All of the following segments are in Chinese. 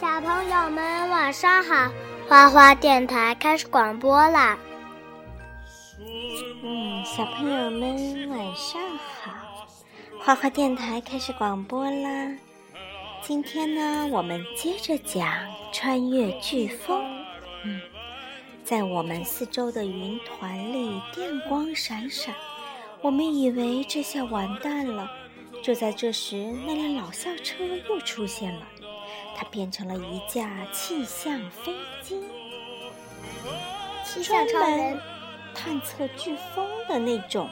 小朋友们晚上好，花花电台开始广播啦。嗯，小朋友们晚上好，花花电台开始广播啦。今天呢，我们接着讲穿越飓风。嗯，在我们四周的云团里，电光闪闪，我们以为这下完蛋了。就在这时，那辆老校车又出现了，它变成了一架气象飞机，气象超人探测飓风的那种。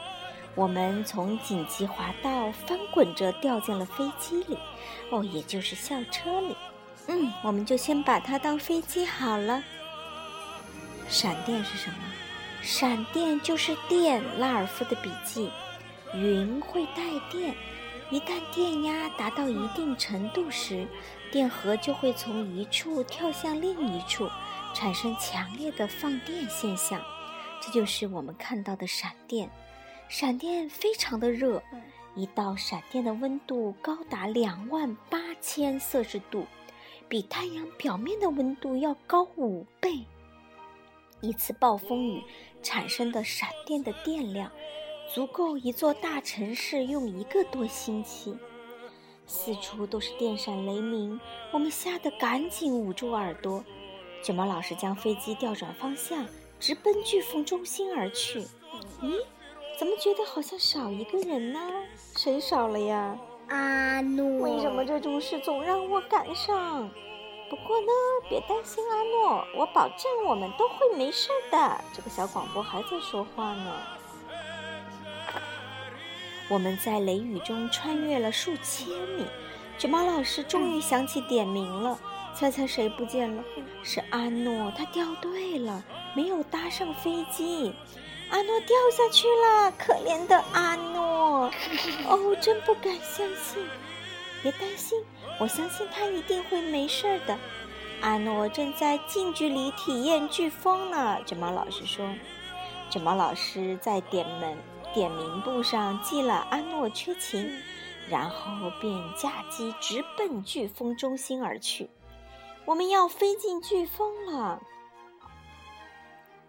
我们从紧急滑道翻滚着掉进了飞机里，哦，也就是校车里。嗯，我们就先把它当飞机好了。闪电是什么？闪电就是电。拉尔夫的笔记：云会带电。一旦电压达到一定程度时，电荷就会从一处跳向另一处，产生强烈的放电现象。这就是我们看到的闪电。闪电非常的热，一道闪电的温度高达两万八千摄氏度，比太阳表面的温度要高五倍。一次暴风雨产生的闪电的电量。足够一座大城市用一个多星期，四处都是电闪雷鸣，我们吓得赶紧捂住耳朵。卷毛老师将飞机调转方向，直奔飓风中心而去。咦，怎么觉得好像少一个人呢？谁少了呀？阿诺。为什么这种事总让我赶上？不过呢，别担心，阿诺，我保证我们都会没事的。这个小广播还在说话呢。我们在雷雨中穿越了数千米，卷毛老师终于想起点名了。猜猜谁不见了？是阿诺，他掉队了，没有搭上飞机。阿诺掉下去了，可怜的阿诺！哦，真不敢相信。别担心，我相信他一定会没事的。阿诺正在近距离体验飓风呢。卷毛老师说。卷毛老师在点门。点名簿上记了阿诺缺勤，然后便驾机直奔飓风中心而去。我们要飞进飓风了，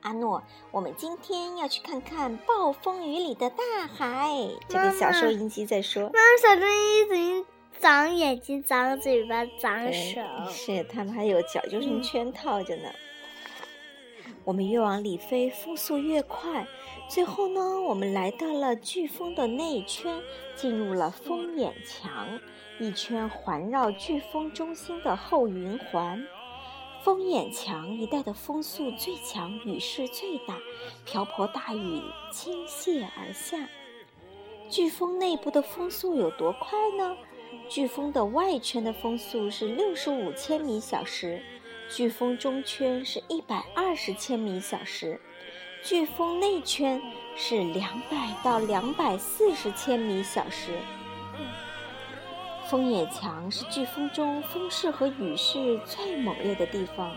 阿诺，我们今天要去看看暴风雨里的大海。这个小收音机在说：“妈妈，小收音机长眼睛、长嘴巴、长手，是他们还有脚，就是用圈套着呢。”我们越往里飞，风速越快。最后呢，我们来到了飓风的内圈，进入了风眼墙，一圈环绕飓风中心的后云环。风眼墙一带的风速最强，雨势最大，瓢泼大雨倾泻而下。飓风内部的风速有多快呢？飓风的外圈的风速是六十五千米小时。飓风中圈是一百二十千米小时，飓风内圈是两百到两百四十千米小时。风眼墙是飓风中风势和雨势最猛烈的地方。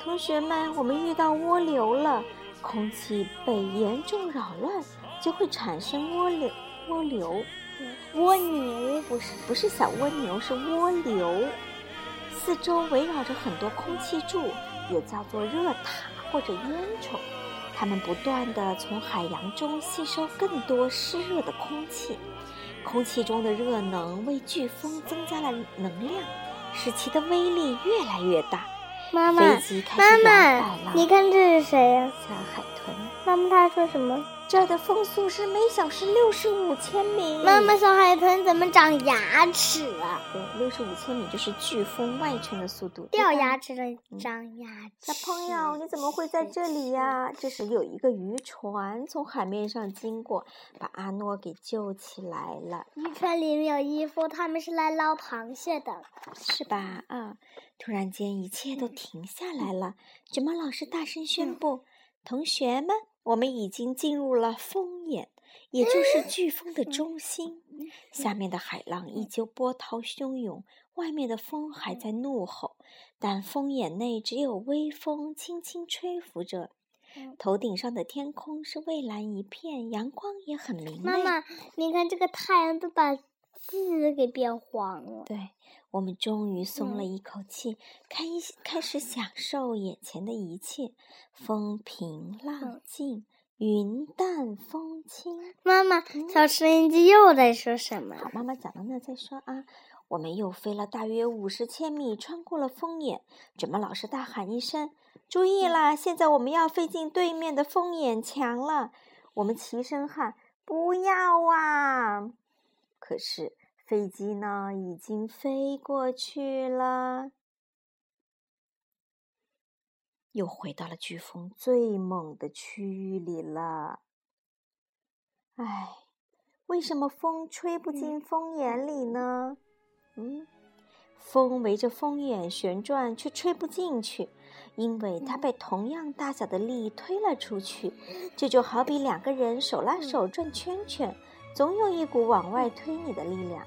同学们，我们遇到涡流了，空气被严重扰乱，就会产生涡流。涡流，蜗牛不是不是小蜗牛，是涡流。四周围绕着很多空气柱，也叫做热塔或者烟囱，它们不断地从海洋中吸收更多湿热的空气，空气中的热能为飓风增加了能量，使其的威力越来越大。妈妈，妈妈，你看这是谁呀？小海豚。妈妈，他说什么？这儿的风速是每小时六十五千米。妈妈，小海豚怎么长牙齿啊？对，六十五千米就是飓风外圈的速度。掉牙齿了，长牙齿。小朋友，你怎么会在这里呀？这时有一个渔船从海面上经过，把阿诺给救起来了。渔船里面有衣服，他们是来捞螃蟹的，是吧？啊！突然间，一切都停下来了。卷毛老师大声宣布：“同学们。”我们已经进入了风眼，也就是飓风的中心。下面的海浪依旧波涛汹涌，外面的风还在怒吼，但风眼内只有微风轻轻吹拂着。头顶上的天空是蔚蓝一片，阳光也很明媚。妈妈，你看这个太阳都把字给变黄了。对，我们终于松了一口气，开开始享受眼前的一切，风平浪静，云淡风轻。妈妈，小收音机又在说什么？好，妈妈讲到那再说啊。我们又飞了大约五十千米，穿过了风眼。卷毛老师大喊一声：“注意啦！现在我们要飞进对面的风眼墙了。”我们齐声喊：“不要啊！”可是飞机呢，已经飞过去了，又回到了飓风最猛的区域里了。唉，为什么风吹不进风眼里呢？嗯，风围着风眼旋转，却吹不进去，因为它被同样大小的力推了出去。这就好比两个人手拉手转圈圈，总有一股往外推你的力量。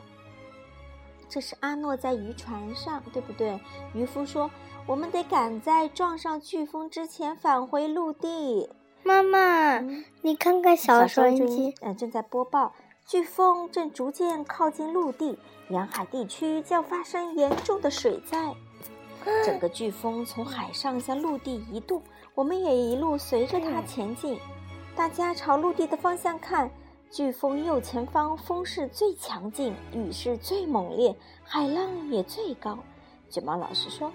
这是阿诺在渔船上，对不对？渔夫说：“我们得赶在撞上飓风之前返回陆地。”妈妈，你看看小收音机，嗯，正在播报。飓风正逐渐靠近陆地，沿海地区将发生严重的水灾。整个飓风从海上向陆地移动，我们也一路随着它前进。大家朝陆地的方向看，飓风右前方风势最强劲，雨势最猛烈，海浪也最高。卷毛老师说：“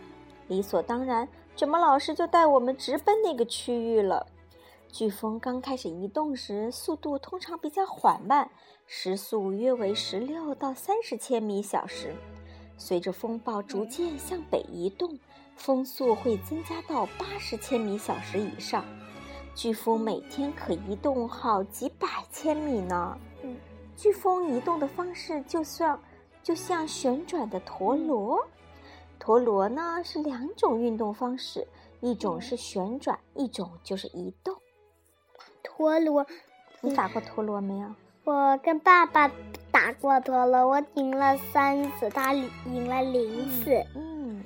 理所当然，卷毛老师就带我们直奔那个区域了。”飓风刚开始移动时，速度通常比较缓慢。时速约为十六到三十千米小时，随着风暴逐渐向北移动，风速会增加到八十千米小时以上。飓风每天可移动好几百千米呢。嗯，飓风移动的方式就像就像旋转的陀螺。陀螺呢是两种运动方式，一种是旋转，一种就是移动。陀螺，你打过陀螺没有？我跟爸爸打过陀螺，我赢了三次，他赢了零次。嗯，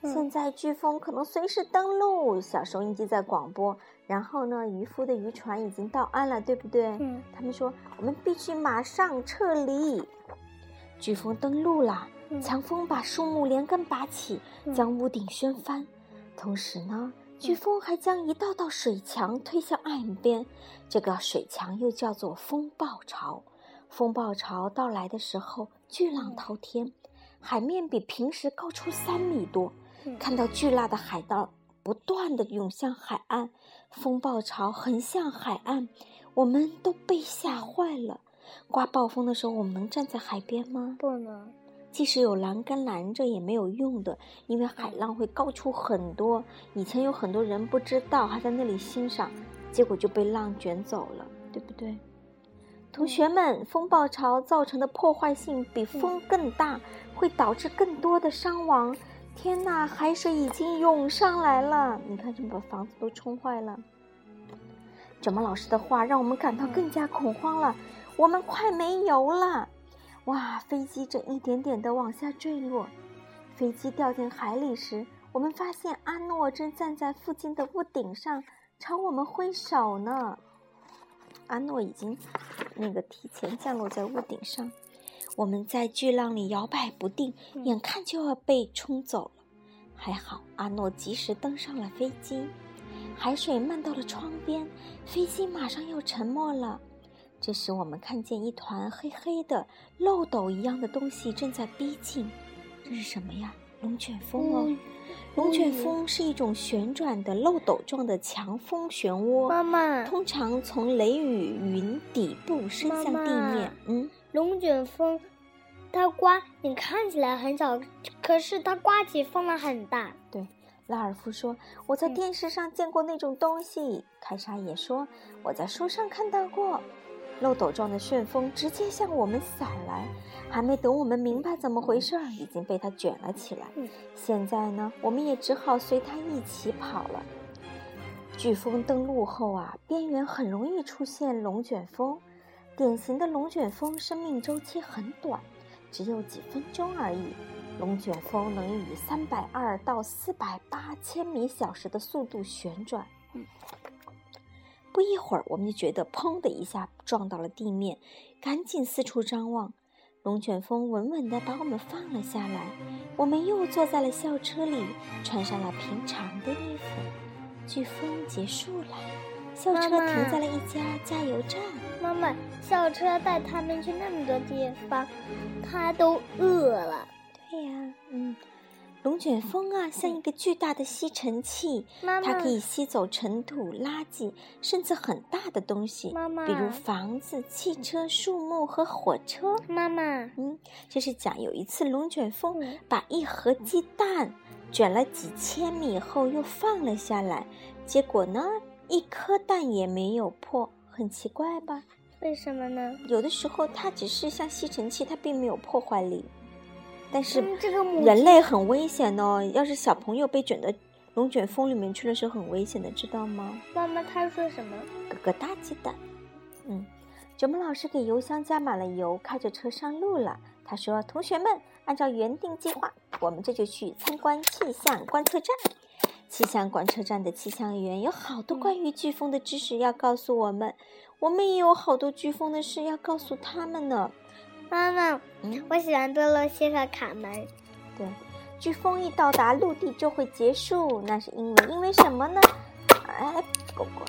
现在飓风可能随时登陆，小收音机在广播。然后呢，渔夫的渔船已经到岸了，对不对？嗯。他们说我们必须马上撤离。飓风登陆了，强风把树木连根拔起，将屋顶掀翻。同时呢。飓风还将一道道水墙推向岸边，这个水墙又叫做风暴潮。风暴潮到来的时候，巨浪滔天，海面比平时高出三米多。看到巨大的海盗不断的涌向海岸，风暴潮横向海岸，我们都被吓坏了。刮暴风的时候，我们能站在海边吗？不能。即使有栏杆拦着也没有用的，因为海浪会高出很多。以前有很多人不知道，还在那里欣赏，结果就被浪卷走了，对不对？同学们，风暴潮造成的破坏性比风更大，会导致更多的伤亡。天哪，海水已经涌上来了！你看，怎么把房子都冲坏了？卷毛老师的话让我们感到更加恐慌了，我们快没油了。哇！飞机正一点点的往下坠落。飞机掉进海里时，我们发现阿诺正站在附近的屋顶上，朝我们挥手呢。阿诺已经那个提前降落在屋顶上。我们在巨浪里摇摆不定，眼看就要被冲走了。还好阿诺及时登上了飞机。海水漫到了窗边，飞机马上要沉没了。这时，我们看见一团黑黑的漏斗一样的东西正在逼近。这是什么呀？龙卷风哦！龙卷风是一种旋转的漏斗状的强风漩涡。妈妈，通常从雷雨云底部伸向地面。嗯，龙卷风，它刮你看起来很小，可是它刮起风来很大。对，拉尔夫说：“我在电视上见过那种东西。”凯莎也说：“我在书上看到过。”漏斗状的旋风直接向我们扫来，还没等我们明白怎么回事儿，已经被它卷了起来。现在呢，我们也只好随它一起跑了。飓风登陆后啊，边缘很容易出现龙卷风。典型的龙卷风生命周期很短，只有几分钟而已。龙卷风能以三百二到四百八千米小时的速度旋转。不一会儿，我们就觉得砰的一下撞到了地面，赶紧四处张望。龙卷风稳稳地把我们放了下来，我们又坐在了校车里，穿上了平常的衣服。飓风结束了，校车停在了一家加油站。妈妈，校车带他们去那么多地方，他都饿了。对呀，嗯。龙卷风啊，像一个巨大的吸尘器，它可以吸走尘土、垃圾，甚至很大的东西，比如房子、汽车、树木和火车。妈妈，嗯，这是讲有一次龙卷风把一盒鸡蛋卷了几千米后又放了下来，结果呢，一颗蛋也没有破，很奇怪吧？为什么呢？有的时候它只是像吸尘器，它并没有破坏力。但是人类很危险哦，要是小朋友被卷到龙卷风里面去了，是很危险的，知道吗？妈妈，他说什么？咯咯大鸡蛋。嗯，九门老师给油箱加满了油，开着车上路了。他说：“同学们，按照原定计划，我们这就去参观气象观测站。气象观测站的气象员有好多关于飓风的知识要告诉我们，我们也有好多飓风的事要告诉他们呢。”妈妈，嗯我喜欢多罗西和卡门。对，飓风一到达陆地就会结束，那是因为因为什么呢？哎，果果，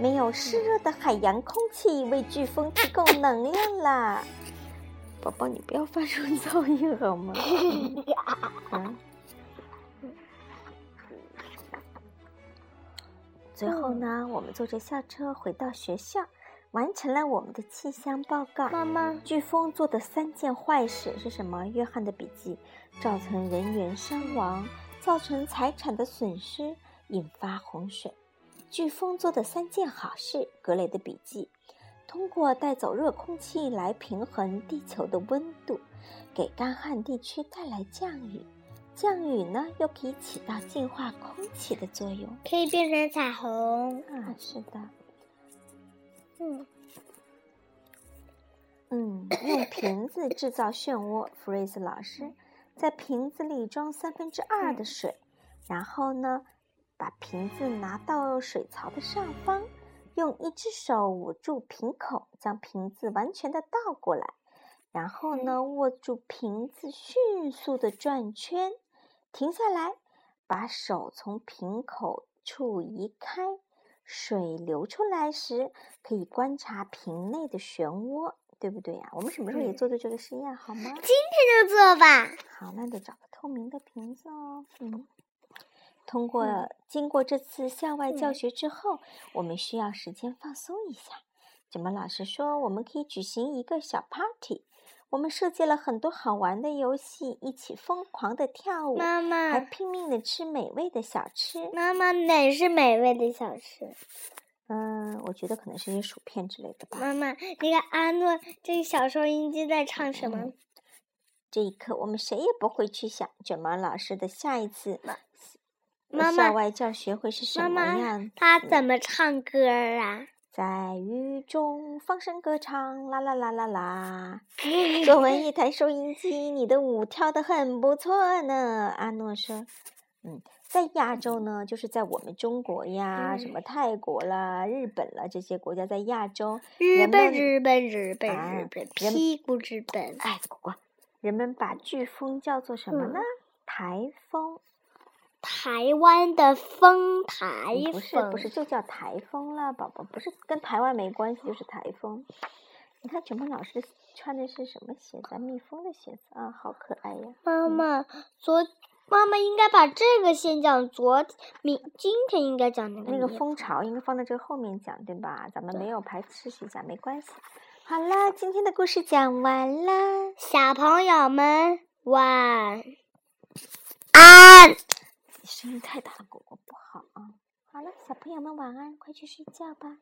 没有湿热的海洋空气为飓风提供能量啦。宝宝，你不要发出噪音好吗？嗯。最后呢，我们坐着校车回到学校。完成了我们的气象报告。妈妈，飓风做的三件坏事是什么？约翰的笔记：造成人员伤亡，造成财产的损失，引发洪水。飓风做的三件好事：格雷的笔记：通过带走热空气来平衡地球的温度，给干旱地区带来降雨。降雨呢，又可以起到净化空气的作用，可以变成彩虹。啊，是的。嗯，嗯，用瓶子制造漩涡。弗瑞斯老师在瓶子里装三分之二的水，然后呢，把瓶子拿到水槽的上方，用一只手捂住瓶口，将瓶子完全的倒过来，然后呢，握住瓶子，迅速的转圈，停下来，把手从瓶口处移开。水流出来时，可以观察瓶内的漩涡，对不对呀？我们什么时候也做做这个实验，好吗？今天就做吧。好，那得找个透明的瓶子哦。嗯。通过经过这次校外教学之后，我们需要时间放松一下。怎么老师说我们可以举行一个小 party？我们设计了很多好玩的游戏，一起疯狂的跳舞，妈妈还拼命的吃美味的小吃。妈妈，哪是美味的小吃？嗯，我觉得可能是些薯片之类的吧。妈妈，那个阿诺这个小收音机在唱什么？这一刻，我们谁也不会去想卷毛老师的下一次校外教学会是什么样。他怎么唱歌啊？在雨中放声歌唱，啦啦啦啦啦！作为一台收音机，你的舞跳得很不错呢。阿诺说：“嗯，在亚洲呢，就是在我们中国呀，什么泰国啦、日本啦这些国家，在亚洲，日本、日本、日本、日本，屁股日本。哎，果果，人们把飓风叫做什么呢？台风。”台湾的风，台风不是不是就叫台风啦，宝宝不是跟台湾没关系，就是台风。你看，卷毛老师穿的是什么鞋子？蜜蜂的鞋子啊，好可爱呀！妈妈，昨妈妈应该把这个先讲，昨明今天应该讲那个。那个蜂巢应该放在这个后面讲，对吧？咱们没有排斥序讲，没关系。好了，今天的故事讲完了，小朋友们晚安。声音太大了，果果不好啊！好了，小朋友们晚安，快去睡觉吧。